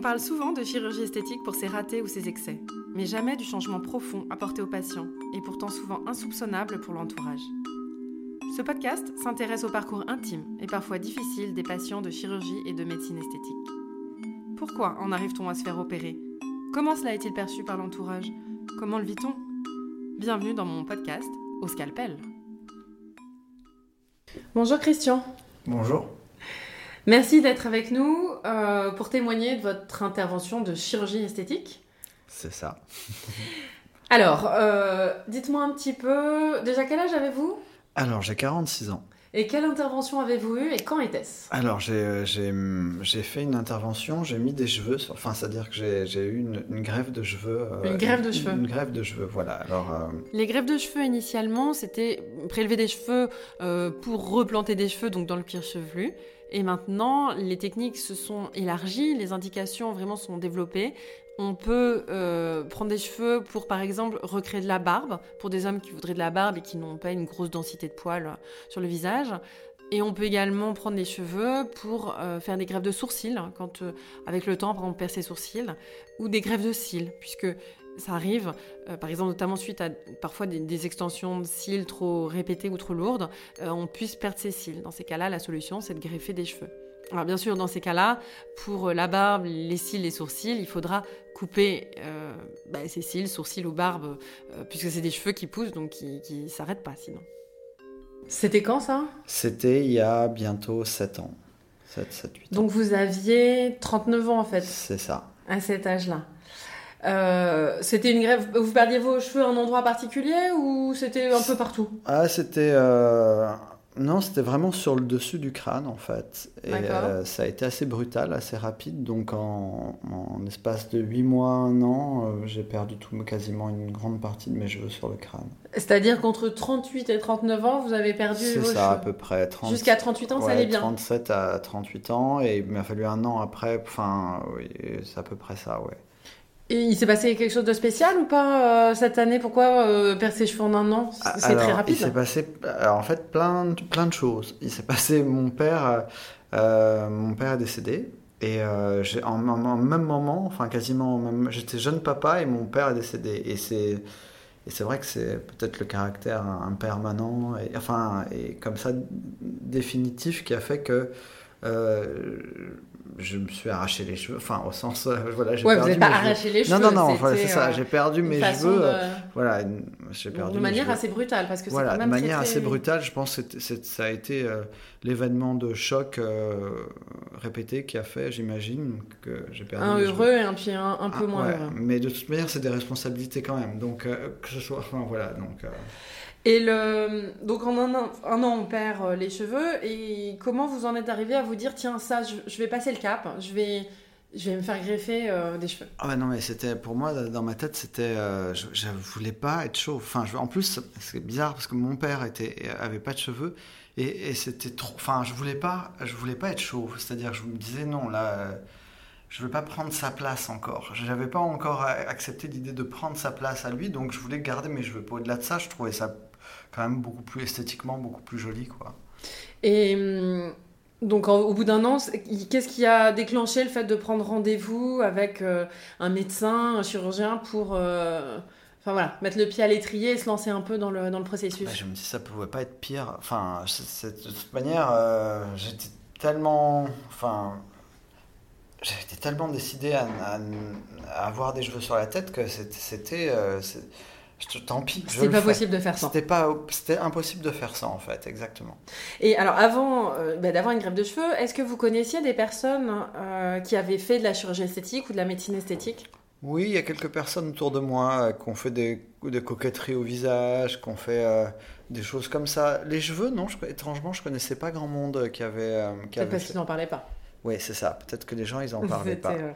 On parle souvent de chirurgie esthétique pour ses ratés ou ses excès, mais jamais du changement profond apporté aux patients, et pourtant souvent insoupçonnable pour l'entourage. Ce podcast s'intéresse au parcours intime et parfois difficile des patients de chirurgie et de médecine esthétique. Pourquoi en arrive-t-on à se faire opérer? Comment cela est-il perçu par l'entourage? Comment le vit-on? Bienvenue dans mon podcast Au scalpel. Bonjour Christian. Bonjour. Merci d'être avec nous euh, pour témoigner de votre intervention de chirurgie esthétique. C'est ça. Alors, euh, dites-moi un petit peu, déjà quel âge avez-vous? Alors, j'ai 46 ans. Et quelle intervention avez-vous eue et quand était-ce? Alors, j'ai, euh, j'ai, j'ai fait une intervention, j'ai mis des cheveux, sur- enfin, c'est-à-dire que j'ai, eu une, une greffe de cheveux. euh, Une greffe de cheveux. Une greffe de cheveux, voilà. Alors, euh, Les greffes de cheveux initialement, c'était prélever des cheveux euh, pour replanter des cheveux, donc dans le cuir chevelu. Et maintenant, les techniques se sont élargies, les indications vraiment sont développées. On peut euh, prendre des cheveux pour, par exemple, recréer de la barbe, pour des hommes qui voudraient de la barbe et qui n'ont pas une grosse densité de poils euh, sur le visage. Et on peut également prendre des cheveux pour euh, faire des greffes de sourcils, hein, quand, avec le temps, on perd ses sourcils, ou des greffes de cils, puisque ça arrive, euh, par exemple, notamment suite à parfois des, des extensions de cils trop répétées ou trop lourdes, euh, on puisse perdre ses cils. Dans ces cas-là, la solution, c'est de greffer des cheveux. Alors bien sûr, dans ces cas-là, pour euh, la barbe, les cils, les sourcils, il faudra couper euh, bah, ces cils, sourcils ou barbe, euh, puisque c'est des cheveux qui poussent, donc qui ne s'arrêtent pas sinon. C'était quand ça? C'était il y a bientôt 7 ans. 7, 7, 8 ans. Donc vous aviez 39 ans en fait, C'est ça. à cet âge-là. Euh, c'était une greffe. Vous perdiez vos cheveux à un endroit particulier ou c'était un peu partout? Ah, c'était. euh, Non, c'était vraiment sur le dessus du crâne, en fait. Et euh, ça a été assez brutal, assez rapide. Donc, en, en espace de 8 mois, 1 an, euh, j'ai perdu tout, quasiment une grande partie de mes cheveux sur le crâne. C'est-à-dire qu'entre 38 et 39 ans, vous avez perdu C'est vos ça, à cheveux. peu près. 30... Jusqu'à 38 ans, ça allait bien? 37 à 38 ans, et il m'a fallu un an après. Enfin, oui, c'est à peu près ça, ouais. Et il s'est passé quelque chose de spécial ou pas euh, cette année? Pourquoi euh, perdre ses cheveux en un an? C'est très Il rapide. s'est passé, alors, en fait, plein, de- plein de choses. Il s'est passé, mon père, euh, euh, mon père est décédé. Et en, en- en même moment, enfin quasiment, même- j'étais jeune papa et mon père est décédé. Et c'est, et c'est vrai que c'est peut-être le caractère impermanent, et, enfin, et comme ça, définitif, qui a fait que je me suis arraché les cheveux. Enfin, au sens, euh, voilà, j'ai Ouais, vous perdu n'êtes pas mes cheveux. arraché les Non, cheveux. non, non, voilà, c'était, c'est ça. euh, J'ai perdu mes cheveux. de- euh, Voilà, j'ai perdu de manière assez brutale parce que Voilà, quand de même manière très, très- assez brutale, je pense que ça a été euh, l'événement de choc euh, répété qui a fait, j'imagine, que j'ai perdu. Un mes cheveux. heureux et un, puis un, un peu Ah, moins ouais, heureux. Mais de toute manière, c'est des responsabilités quand même. Donc, euh, que ce soit. Enfin, voilà. Donc, euh, Et donc en un an, on perd euh, les cheveux. Et comment vous en êtes arrivé à vous dire tiens, ça, je, vais passer le cap, je vais, je vais me faire greffer euh, des cheveux Ah ouais, non, mais c'était pour moi, dans ma tête, c'était. euh, je, je voulais pas être chauve. Enfin, je- en plus, c'est bizarre parce que mon père était, avait pas de cheveux et, c'était trop. Enfin, je voulais voulais pas être chauve. C'est-à-dire, je me disais non, là, je veux pas prendre sa place encore. J'avais pas encore accepté l'idée de prendre sa place à lui, donc je voulais garder mes cheveux. Au-delà de ça, je trouvais ça quand même beaucoup plus esthétiquement, beaucoup plus joli, quoi. Et hum, donc au bout d'un an, qu'est-ce qui a déclenché le fait de prendre rendez-vous avec euh, un médecin, un chirurgien pour euh, enfin, voilà, mettre le pied à l'étrier et se lancer un peu dans le, dans le processus? Bah, je me dis ça pouvait pas être pire. Enfin, de toute manière, euh, j'étais tellement, enfin, j'étais tellement décidé à, à- à avoir des cheveux sur la tête que c'était, c'était, euh, tant pis. le pas possible de faire ça. C'était pas, c'était impossible de faire ça en fait, exactement. Et alors, avant euh, bah, d'avoir une greffe de cheveux, est-ce que vous connaissiez des personnes euh, qui avaient fait de la chirurgie esthétique ou de la médecine esthétique? Oui, il y a quelques personnes autour de moi euh, qui ont fait des, des coquetteries au visage, qui ont fait des choses comme ça. Les cheveux, non, je, étrangement, je connaissais pas grand monde qui avait, Peut-être parce qu'ils n'en parlaient pas. Oui, c'est ça. Peut-être que les gens, ils en parlaient pas. euh,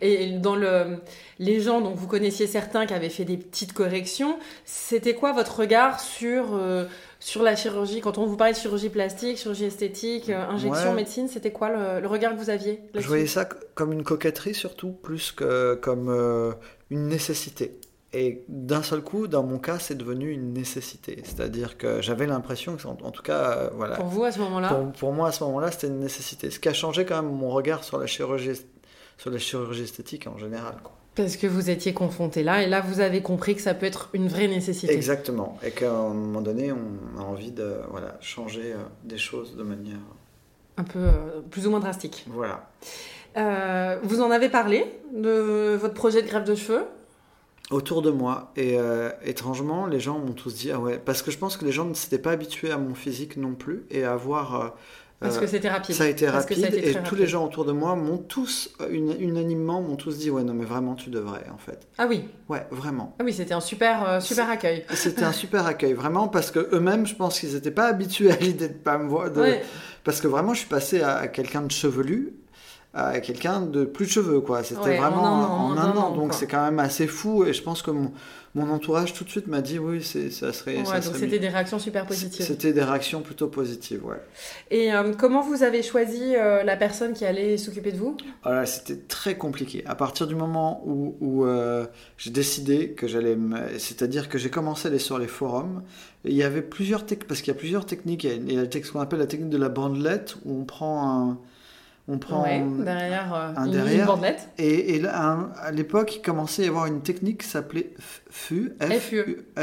Et dans le, les gens, donc vous connaissiez certains qui avaient fait des petites corrections. C'était quoi votre regard sur, euh, sur la chirurgie? Quand on vous parlait de chirurgie plastique, chirurgie esthétique, euh, injection, Ouais. médecine, c'était quoi le, le regard que vous aviez Je voyais ça comme une coquetterie surtout, plus que comme euh, une nécessité. Et d'un seul coup, dans mon cas, c'est devenu une nécessité. C'est-à-dire que j'avais l'impression que, en, en tout cas, euh, voilà, Pour vous, à ce moment-là pour, pour moi à ce moment-là, c'était une nécessité. Ce qui a changé quand même mon regard sur la chirurgie, sur la chirurgie esthétique en général. Quoi. Parce que vous étiez confronté là, et là vous avez compris que ça peut être une vraie nécessité. Exactement, et qu'à un moment donné, on a envie de voilà, changer euh, des choses de manière... Un peu euh, plus ou moins drastique. Voilà. Euh, vous en avez parlé de votre projet de greffe de cheveux Autour de moi, et étrangement, les gens m'ont tous dit, ah ouais, parce que je pense que les gens ne s'étaient pas habitués à mon physique non plus, et à voir parce que c'était rapide. Ça a été rapide et tous les gens autour de moi m'ont tous, unanimement, m'ont tous dit ouais non mais vraiment tu devrais en fait. Ah oui. Ouais vraiment. Ah oui c'était un super euh, super accueil. C'était un super accueil vraiment parce que eux-mêmes je pense qu'ils n'étaient pas habitués à l'idée de pas me voir. Parce que vraiment je suis passé à quelqu'un de chevelu à quelqu'un de plus de cheveux quoi. C'était vraiment en un an, donc c'est quand même assez fou et je pense que mon, mon entourage tout de suite m'a dit oui, ça serait. Ouais, donc c'était des réactions super positives. C'était des réactions plutôt positives, ouais. Et euh, comment vous avez choisi euh, la personne qui allait s'occuper de vous? Alors, c'était très compliqué. À partir du moment où, où euh, j'ai décidé que j'allais, c'est-à-dire que j'ai commencé à aller sur les forums, il y avait plusieurs techniques, parce qu'il y a plusieurs techniques. Il y a, ce qu'on appelle la technique de la bandelette, où on prend un on prend derrière, euh, un, derrière, bandelette. Et, à l'époque, il commençait à y avoir une technique qui s'appelait FUE,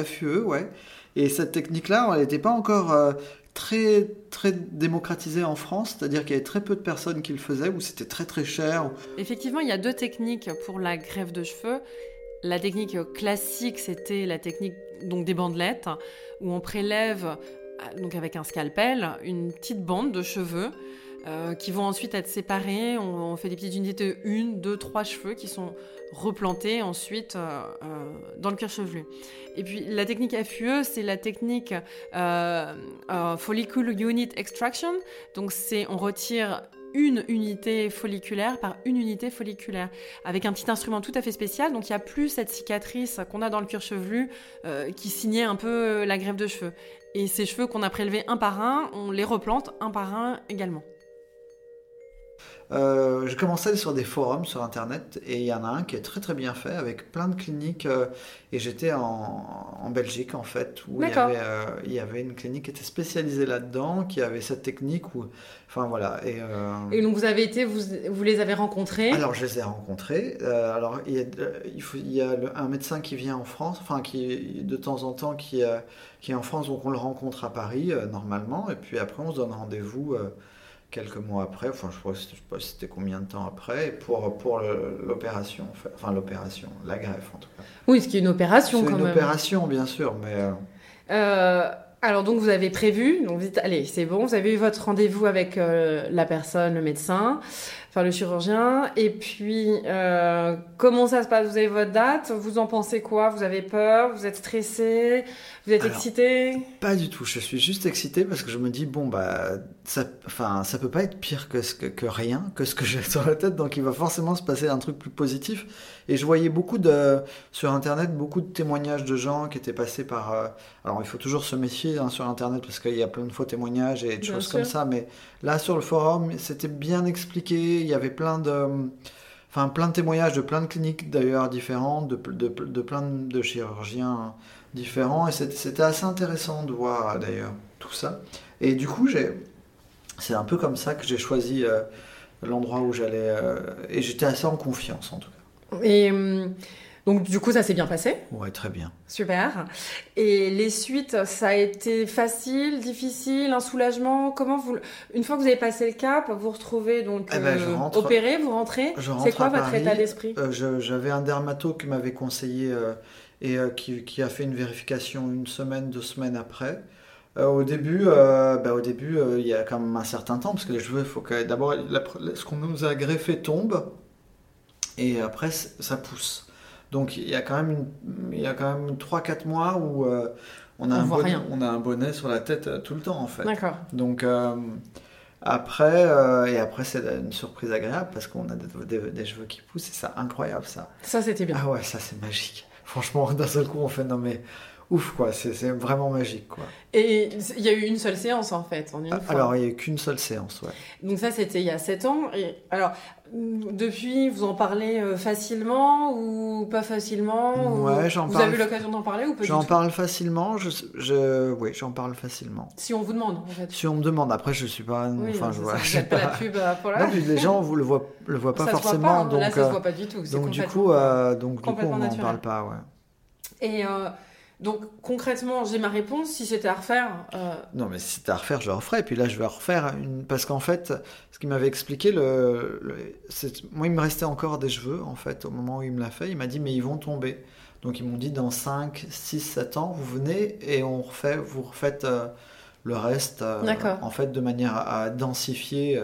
FUE, ouais. Et cette technique-là, elle n'était pas encore euh, très, très démocratisée en France, c'est-à-dire qu'il y avait très peu de personnes qui le faisaient, ou c'était très très cher. Effectivement, il y a deux techniques pour la greffe de cheveux. La technique classique, c'était la technique donc des bandelettes, où on prélève euh, donc avec un scalpel une petite bande de cheveux euh, qui vont ensuite être séparés. On, fait des petites unités de une, deux, trois cheveux qui sont replantés ensuite euh, euh, dans le cuir chevelu. Et puis la technique FUE, c'est la technique Follicle Unit Extraction. Donc c'est on retire une unité folliculaire par une unité folliculaire, avec un petit instrument tout à fait spécial. Donc il n'y a plus cette cicatrice qu'on a dans le cuir chevelu qui signait un peu la grève de cheveux. Et ces cheveux qu'on a prélevés un par un, on les replante un par un également. Euh, je commençais à aller sur des forums sur internet et il y en a un qui est très très bien fait avec plein de cliniques euh, et j'étais en, Belgique en fait où il y, avait, euh, il y, avait, une clinique qui était spécialisée là-dedans qui avait cette technique où enfin voilà et, et donc vous avez été vous, vous, les avez rencontrés? Alors je les ai rencontrés. Alors il y a, il, faut, il y a un médecin qui vient en France enfin qui de temps en temps qui, qui est en France donc on le rencontre à Paris normalement et puis après on se donne rendez-vous quelques mois après, enfin je ne sais pas c'était combien de temps après, pour, pour l'opération, enfin l'opération, la greffe en tout cas. Oui, ce qui est une opération quand même. C'est une opération bien sûr, mais... Euh, euh, alors donc vous avez prévu, donc vous dites allez c'est bon, vous avez eu votre rendez-vous avec euh, la personne, le médecin enfin le chirurgien. Et puis, euh, comment ça se passe? Vous avez votre date? Vous en pensez quoi? Vous avez peur? Vous êtes stressé? Vous êtes excité? Pas du tout. Je suis juste excité parce que je me dis bon bah ça, enfin ça peut pas être pire que ce que, rien, que ce que j'ai sur la tête. Donc il va forcément se passer un truc plus positif. Et je voyais beaucoup de sur internet beaucoup de témoignages de gens qui étaient passés par. Euh, alors il faut toujours se méfier hein, sur internet parce qu'il y a plein de faux témoignages et de choses comme ça. Mais là sur le forum, c'était bien expliqué il y avait plein de, enfin, plein de témoignages de plein de cliniques d'ailleurs différentes, de, de, plein de chirurgiens différents. Et c'était assez intéressant de voir d'ailleurs tout ça. Et du coup, c'est un peu comme ça que j'ai choisi euh, l'endroit où j'allais. Euh, et j'étais assez en confiance en tout cas. Et. Donc du coup, ça s'est bien passé. Ouais, très bien. Super. Et les suites, ça a été facile, difficile, un soulagement? Comment vous, une fois que vous avez passé le cap, vous retrouvez donc eh ben, euh, opéré, vous rentrez? C'est quoi votre état d'esprit? Euh, J'avais un dermato qui m'avait conseillé euh, et qui, a fait une vérification une semaine, deux semaines après. au début, bah, au début, il y a quand même un certain temps parce que les cheveux, il faut que d'abord ce qu'on nous a greffé tombe et après ça pousse. Donc il y a quand même, il y a quand même 3-4 mois où euh, on, a un bonnet, on a un bonnet sur la tête euh, tout le temps en fait. D'accord. Donc euh, après, et après c'est une surprise agréable parce qu'on a des, cheveux qui poussent et c'est incroyable ça. Ça c'était bien. Ah ouais, ça c'est magique. Franchement, d'un seul coup on fait non mais ouf, quoi. C'est vraiment magique, quoi. Et il y a eu une seule séance, en fait, en une fois. Alors, il n'y a eu qu'une seule séance, ouais. Donc ça, c'était il y a 7 ans. Et alors, depuis, vous en parlez euh, facilement ou pas facilement Ouais, j'en parle. Vous avez eu l'occasion d'en parler ou pas J'en parle facilement. Je, je, oui, j'en parle facilement. Si on vous demande, en fait. Si on me demande, après, je suis pas. enfin, je vois. Vous pas la pub euh, pour la. Non, les gens, vous le voient, le voient pas ça forcément. Se voit pas, hein. donc, là, ça se voit pas du tout. Donc du coup, euh, donc du coup, on n'en parle pas, ouais. Et euh, donc concrètement, j'ai ma réponse. Si c'était à refaire. Euh, non, mais si c'était à refaire, je le referais. Et puis là, je vais refaire une. Parce qu'en fait, ce qu'il m'avait expliqué, le, moi, il me restait encore des cheveux, en fait, au moment où il me l'a fait. Il m'a dit, mais ils vont tomber. Donc ils m'ont dit, dans 5, 6, 7 ans, vous venez et on refait, vous refaites euh, le reste. en fait, de manière à, densifier,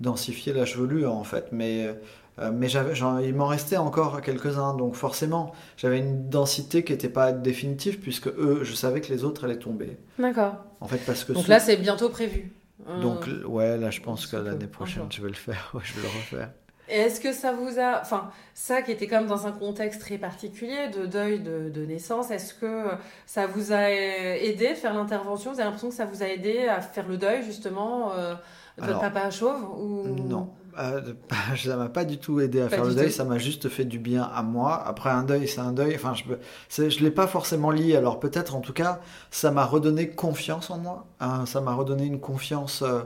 densifier la chevelure, en fait. Mais euh, mais il m'en restait encore quelques-uns, donc forcément, j'avais une densité qui n'était pas définitive, puisque eux, je savais que les autres allaient tomber. D'accord. En fait, parce que donc là, c'est bientôt prévu. Euh, donc, ouais, là, je pense que l'année prochaine, je vais le faire, je vais le refaire. Et est-ce que ça vous a. Enfin, ça qui était quand même dans un contexte très particulier de deuil de, naissance, est-ce que ça vous a aidé de faire l'intervention? Vous avez l'impression que ça vous a aidé à faire le deuil, justement, euh, de votre papa chauve ou... Non. Euh, ça m'a pas du tout aidé à faire le deuil, ça m'a juste fait du bien à moi. Après un deuil, c'est un deuil. Enfin, je je l'ai pas forcément lié. Alors peut-être, en tout cas, ça m'a redonné confiance en moi. Hein. ça m'a redonné une confiance, euh,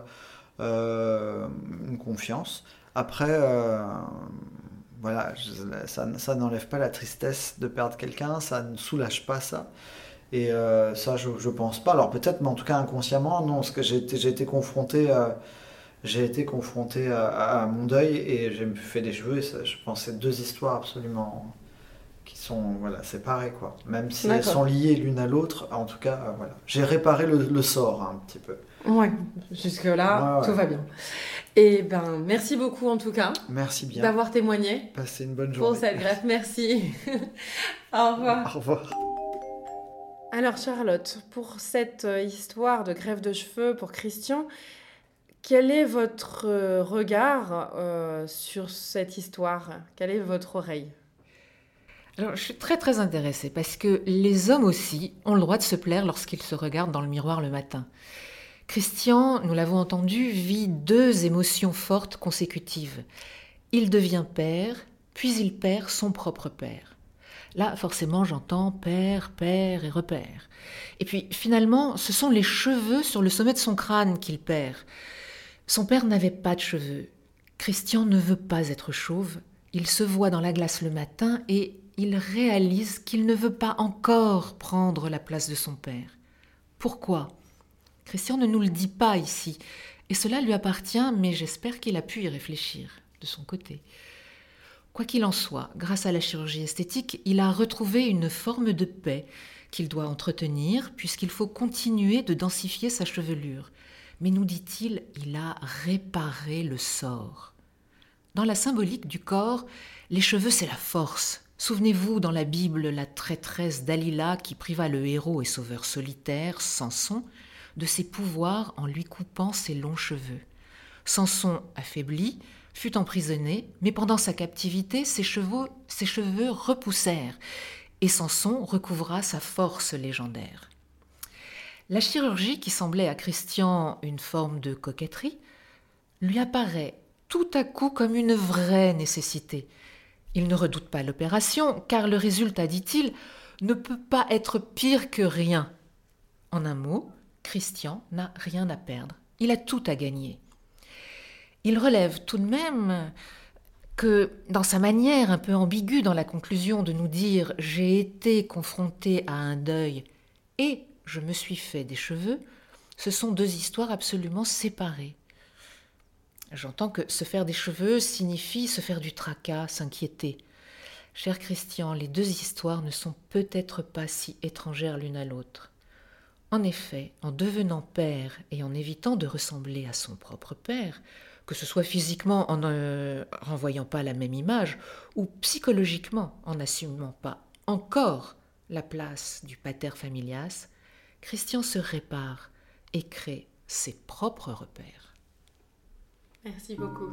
euh, une confiance. Après, voilà, ça, n'enlève pas la tristesse de perdre quelqu'un, ça ne soulage pas ça. Et ça, je, je pense pas. Alors peut-être, mais en tout cas inconsciemment, non, parce que j'ai été, confronté j'ai été confronté à, mon deuil et j'ai fait des cheveux. Et je pense deux histoires absolument qui sont voilà, séparées. Quoi. Même si elles sont liées l'une à l'autre, en tout cas, euh, voilà. j'ai réparé le, sort un petit peu. Ouais, jusque-là, tout va bien. Et ben, merci beaucoup en tout cas. Merci bien. D'avoir témoigné. Passez une bonne journée. Pour cette greffe, merci. Au revoir. Au revoir. Alors Charlotte, pour cette euh, histoire de greffe de cheveux pour Christian, quel est votre euh, regard euh, sur cette histoire? Quelle est votre oreille? Alors, je suis très très intéressée parce que les hommes aussi ont le droit de se plaire lorsqu'ils se regardent dans le miroir le matin. Christian, nous l'avons entendu, vit deux émotions fortes consécutives. Il devient père, puis il perd son propre père. Là, forcément, j'entends père, père et repère. Et puis, finalement, ce sont les cheveux sur le sommet de son crâne qu'il perd. Son père n'avait pas de cheveux. Christian ne veut pas être chauve. Il se voit dans la glace le matin et il réalise qu'il ne veut pas encore prendre la place de son père. Pourquoi? Christian ne nous le dit pas ici, et cela lui appartient, mais j'espère qu'il a pu y réfléchir de son côté. Quoi qu'il en soit, grâce à la chirurgie esthétique, il a retrouvé une forme de paix qu'il doit entretenir, puisqu'il faut continuer de densifier sa chevelure mais nous dit-il, il a réparé le sort. Dans la symbolique du corps, les cheveux, c'est la force. Souvenez-vous dans la Bible la traîtresse Dalila qui priva le héros et sauveur solitaire, Samson, de ses pouvoirs en lui coupant ses longs cheveux. Samson, affaibli, fut emprisonné, mais pendant sa captivité, ses cheveux, ses cheveux repoussèrent, et Samson recouvra sa force légendaire. La chirurgie, qui semblait à Christian une forme de coquetterie, lui apparaît tout à coup comme une vraie nécessité. Il ne redoute pas l'opération, car le résultat, dit-il, ne peut pas être pire que rien. En un mot, Christian n'a rien à perdre, il a tout à gagner. Il relève tout de même que dans sa manière un peu ambiguë dans la conclusion de nous dire j'ai été confronté à un deuil et je me suis fait des cheveux, ce sont deux histoires absolument séparées. J'entends que se faire des cheveux signifie se faire du tracas, s'inquiéter. Cher Christian, les deux histoires ne sont peut-être pas si étrangères l'une à l'autre. En effet, en devenant père et en évitant de ressembler à son propre père, que ce soit physiquement en ne renvoyant pas la même image, ou psychologiquement en n'assumant pas encore la place du pater familias, Christian se répare et crée ses propres repères. Merci beaucoup.